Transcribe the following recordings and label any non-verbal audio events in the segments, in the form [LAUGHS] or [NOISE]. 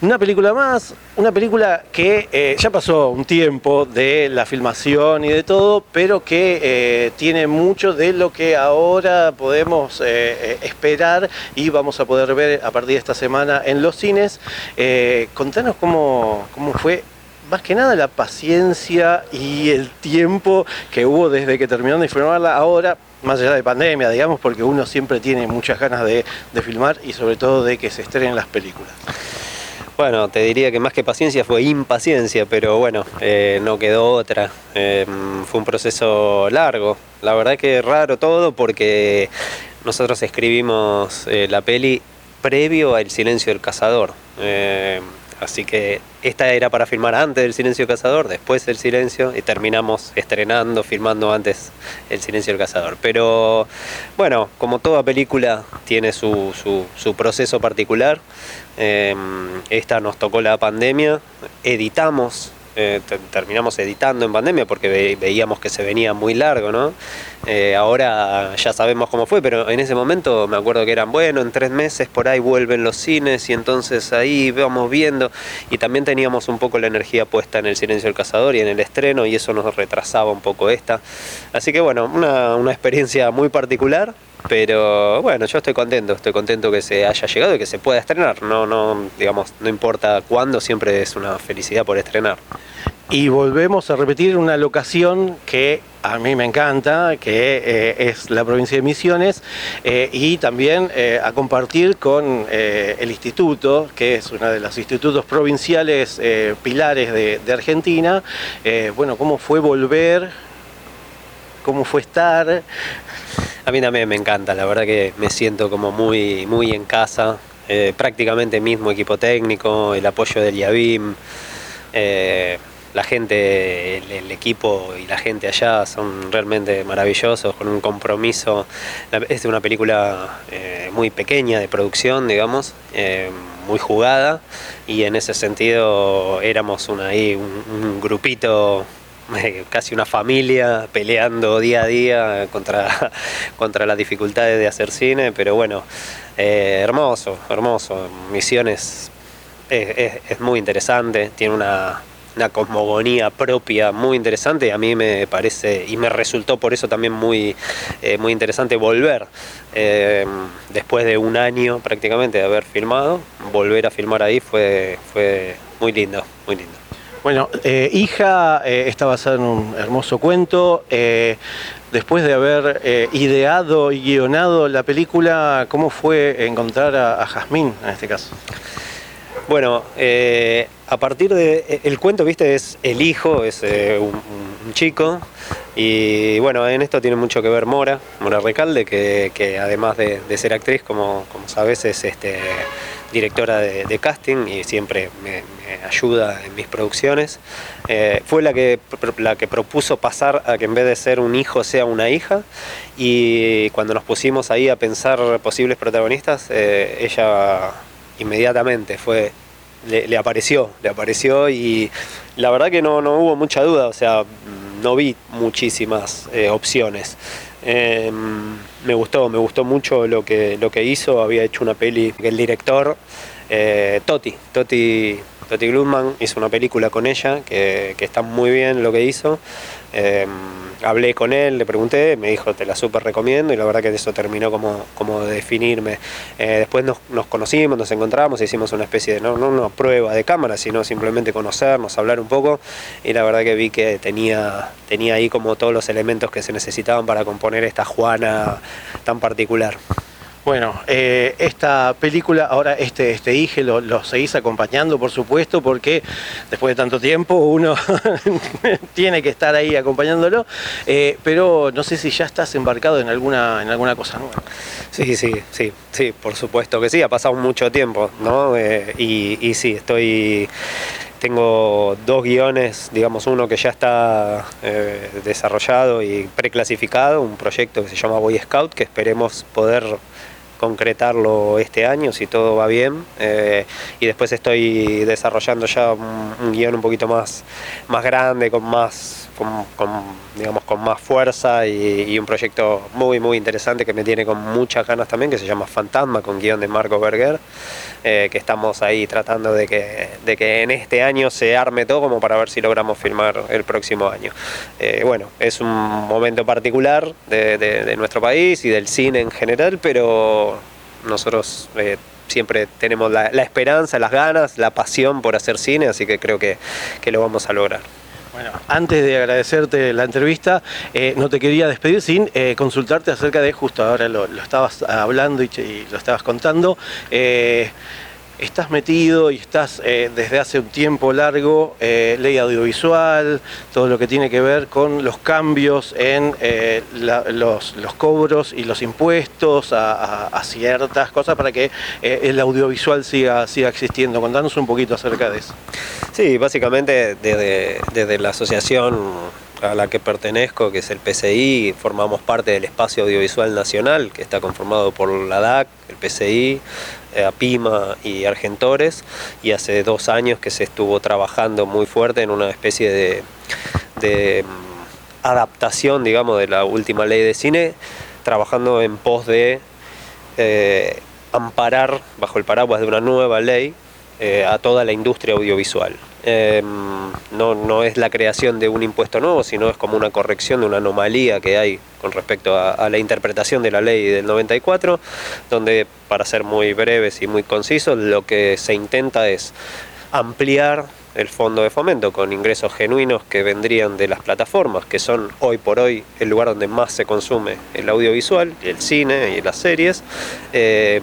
una película más, una película que eh, ya pasó un tiempo de la filmación y de todo, pero que eh, tiene mucho de lo que ahora podemos eh, esperar y vamos a poder ver a partir de esta semana en los cines. contanos cómo, cómo fue más que nada la paciencia y el tiempo que hubo desde que terminaron de filmarla ahora, más allá de pandemia, digamos, porque uno siempre tiene muchas ganas de, filmar y sobre todo de que se estrenen las películas. Bueno, te diría que más que paciencia fue impaciencia, pero bueno, eh, no quedó otra. Em, fue un proceso largo. La verdad que raro todo porque nosotros escribimos eh, la peli previo al silencio del cazador. Em, Así que esta era para filmar antes del Silencio Cazador, después del Silencio, y terminamos estrenando, filmando antes el Silencio del Cazador. Pero bueno, como toda película tiene su, su, proceso particular, em, esta nos tocó la pandemia, editamos eh, terminamos editando en pandemia porque veíamos que se venía muy largo, ¿no? Eh, ahora ya sabemos cómo fue, pero en ese momento me acuerdo que eran, bueno, en tres meses por ahí vuelven los cines y entonces ahí vamos viendo y también teníamos un poco la energía puesta en el Silencio del Cazador y en el estreno y eso nos retrasaba un poco esta. Así que bueno, una, una experiencia muy particular, pero bueno, yo estoy contento, estoy contento que se haya llegado y que se pueda estrenar. No, no, digamos, no importa cuándo, siempre es una felicidad por estrenar. Y volvemos a repetir una locación que a mí me encanta, que eh, es la provincia de Misiones, eh, y también eh, a compartir con el instituto, que es uno de los institutos provinciales pilares de, Argentina. bueno, ¿cómo fue volver? ¿Cómo fue estar? A mí también me encanta, la verdad que me siento como muy, muy en casa, prácticamente mismo equipo técnico, el apoyo del IABIM, la gente, el, equipo y la gente allá son realmente maravillosos, con un compromiso. Es una película eh, muy pequeña de producción, digamos, muy jugada, y en ese sentido éramos ahí, un grupito [LAUGHS] casi una familia peleando día a día contra, [LAUGHS] contra las dificultades de hacer cine, pero bueno, eh, hermoso, hermoso. Misiones es, muy interesante, tiene una, cosmogonía propia muy interesante y a mí me parece y me resultó por eso también muy, eh, muy interesante volver eh, después de un año prácticamente de haber filmado volver a filmar ahí fue, fue muy lindo muy lindo bueno, eh, Hija eh, está basada en un hermoso cuento. Eh, después de haber ideado y guionado la película, ¿cómo fue encontrar a, Jazmín en este caso? Bueno, a partir de. El cuento, viste, es el hijo, es un, chico. Y bueno, en esto tiene mucho que ver Mora, Mora Recalde, que, además de, ser actriz, como, como sabes, es este directora de, casting y siempre me, ayuda en mis producciones. Eh, fue la que, la que propuso pasar a que en vez de ser un hijo sea una hija y cuando nos pusimos ahí a pensar posibles protagonistas, eh, ella inmediatamente fue le, apareció, le apareció y la verdad que no, no hubo mucha duda, o sea, no vi muchísimas eh, opciones. Em, me gustó, me gustó mucho lo que, lo que hizo. Había hecho una peli que el director, eh, Toti, Toti, Toti Glutman, hizo una película con ella que, que está muy bien lo que hizo. Em, hablé con él, le pregunté, me dijo, te la súper recomiendo y la verdad que eso terminó como, como de definirme. Eh, después nos, conocimos, nos encontramos, hicimos una especie de, no, no una prueba de cámara, sino simplemente conocernos, hablar un poco y la verdad que vi que tenía, tenía ahí como todos los elementos que se necesitaban para componer esta Juana tan particular. Bueno, eh, esta película, ahora este, este Ige lo, seguís acompañando, por supuesto, porque después de tanto tiempo uno [LAUGHS] tiene que estar ahí acompañándolo, eh, pero no sé si ya estás embarcado en alguna, en alguna cosa nueva. Sí, sí, sí, sí, por supuesto que sí, ha pasado mucho tiempo, ¿no? Eh, y, sí, estoy tengo dos guiones, digamos uno que ya está desarrollado y preclasificado, un proyecto que se llama Boy Scout, que esperemos poder concretarlo este año si todo va bien eh, y después estoy desarrollando ya un, un, guion un poquito más, más grande con más con, con, digamos, con más fuerza y, y, un proyecto muy muy interesante que me tiene con muchas ganas también que se llama Fantasma con guion de Marco Berger eh, que estamos ahí tratando de que, de que en este año se arme todo como para ver si logramos filmar el próximo año eh, bueno es un momento particular de, de, de nuestro país y del cine en general pero nosotros eh, siempre tenemos la, la, esperanza, las ganas, la pasión por hacer cine, así que creo que, que lo vamos a lograr. Bueno, antes de agradecerte la entrevista, eh, no te quería despedir sin eh, consultarte acerca de, justo ahora lo, estabas hablando y, y, lo estabas contando, eh, estás metido y estás eh, desde hace un tiempo largo, eh, ley audiovisual, todo lo que tiene que ver con los cambios en eh, los, cobros y los impuestos a ciertas cosas para que eh, el audiovisual siga, siga existiendo. Contanos un poquito acerca de eso. Sí, básicamente desde, desde la asociación a la que pertenezco, que es el PCI, formamos parte del Espacio Audiovisual Nacional, que está conformado por la DAC, el PCI, eh, APIMA y Argentores, y hace dos años que se estuvo trabajando muy fuerte en una especie de, mm, adaptación, digamos, de la última ley de cine, trabajando en pos de eh, amparar bajo el paraguas de una nueva ley eh, a toda la industria audiovisual. Eh, no, no, es la creación de un impuesto nuevo, sino es como una corrección de una anomalía que hay con respecto a, la interpretación de la ley del 94, donde, para ser muy breves y muy concisos, lo que se intenta es ampliar el fondo de fomento con ingresos genuinos que vendrían de las plataformas, que son hoy por hoy el lugar donde más se consume el audiovisual, el cine y las series. Eh,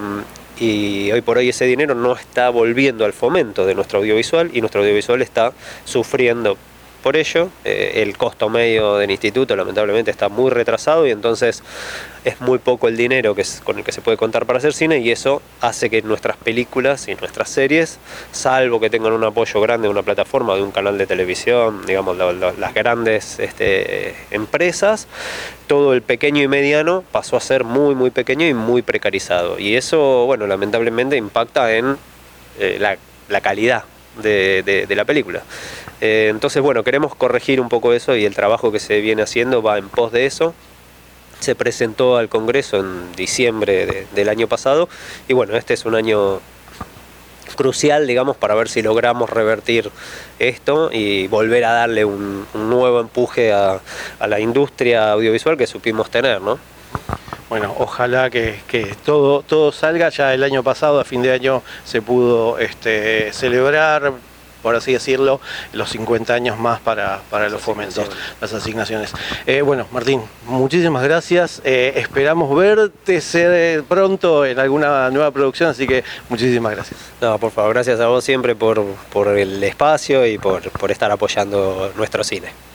y hoy por hoy ese dinero no está volviendo al fomento de nuestro audiovisual y nuestro audiovisual está sufriendo por ello. Eh, el costo medio del instituto lamentablemente está muy retrasado y entonces es muy poco el dinero que con el que se puede contar para hacer cine y eso hace que nuestras películas y nuestras series, salvo que tengan un apoyo grande de una plataforma, de un canal de televisión, digamos, las grandes este, empresas, todo el pequeño y mediano pasó a ser muy, muy pequeño y muy precarizado. Y eso, bueno, lamentablemente impacta en eh, la, calidad de, la película. Eh, entonces, bueno, queremos corregir un poco eso y el trabajo que se viene haciendo va en pos de eso. Se presentó al Congreso en diciembre de, del año pasado y bueno, este es un año crucial, digamos, para ver si logramos revertir esto y volver a darle un, nuevo empuje a, la industria audiovisual que supimos tener, ¿no? Bueno, ojalá que, que, todo, todo salga. Ya el año pasado, a fin de año, se pudo este, celebrar por así decirlo, los 50 años más para, para los fomentos, las asignaciones. Eh, bueno, Martín, muchísimas gracias. Eh, esperamos verte ser pronto en alguna nueva producción, así que muchísimas gracias. No, por favor, gracias a vos siempre por, por el espacio y por, por estar apoyando nuestro cine.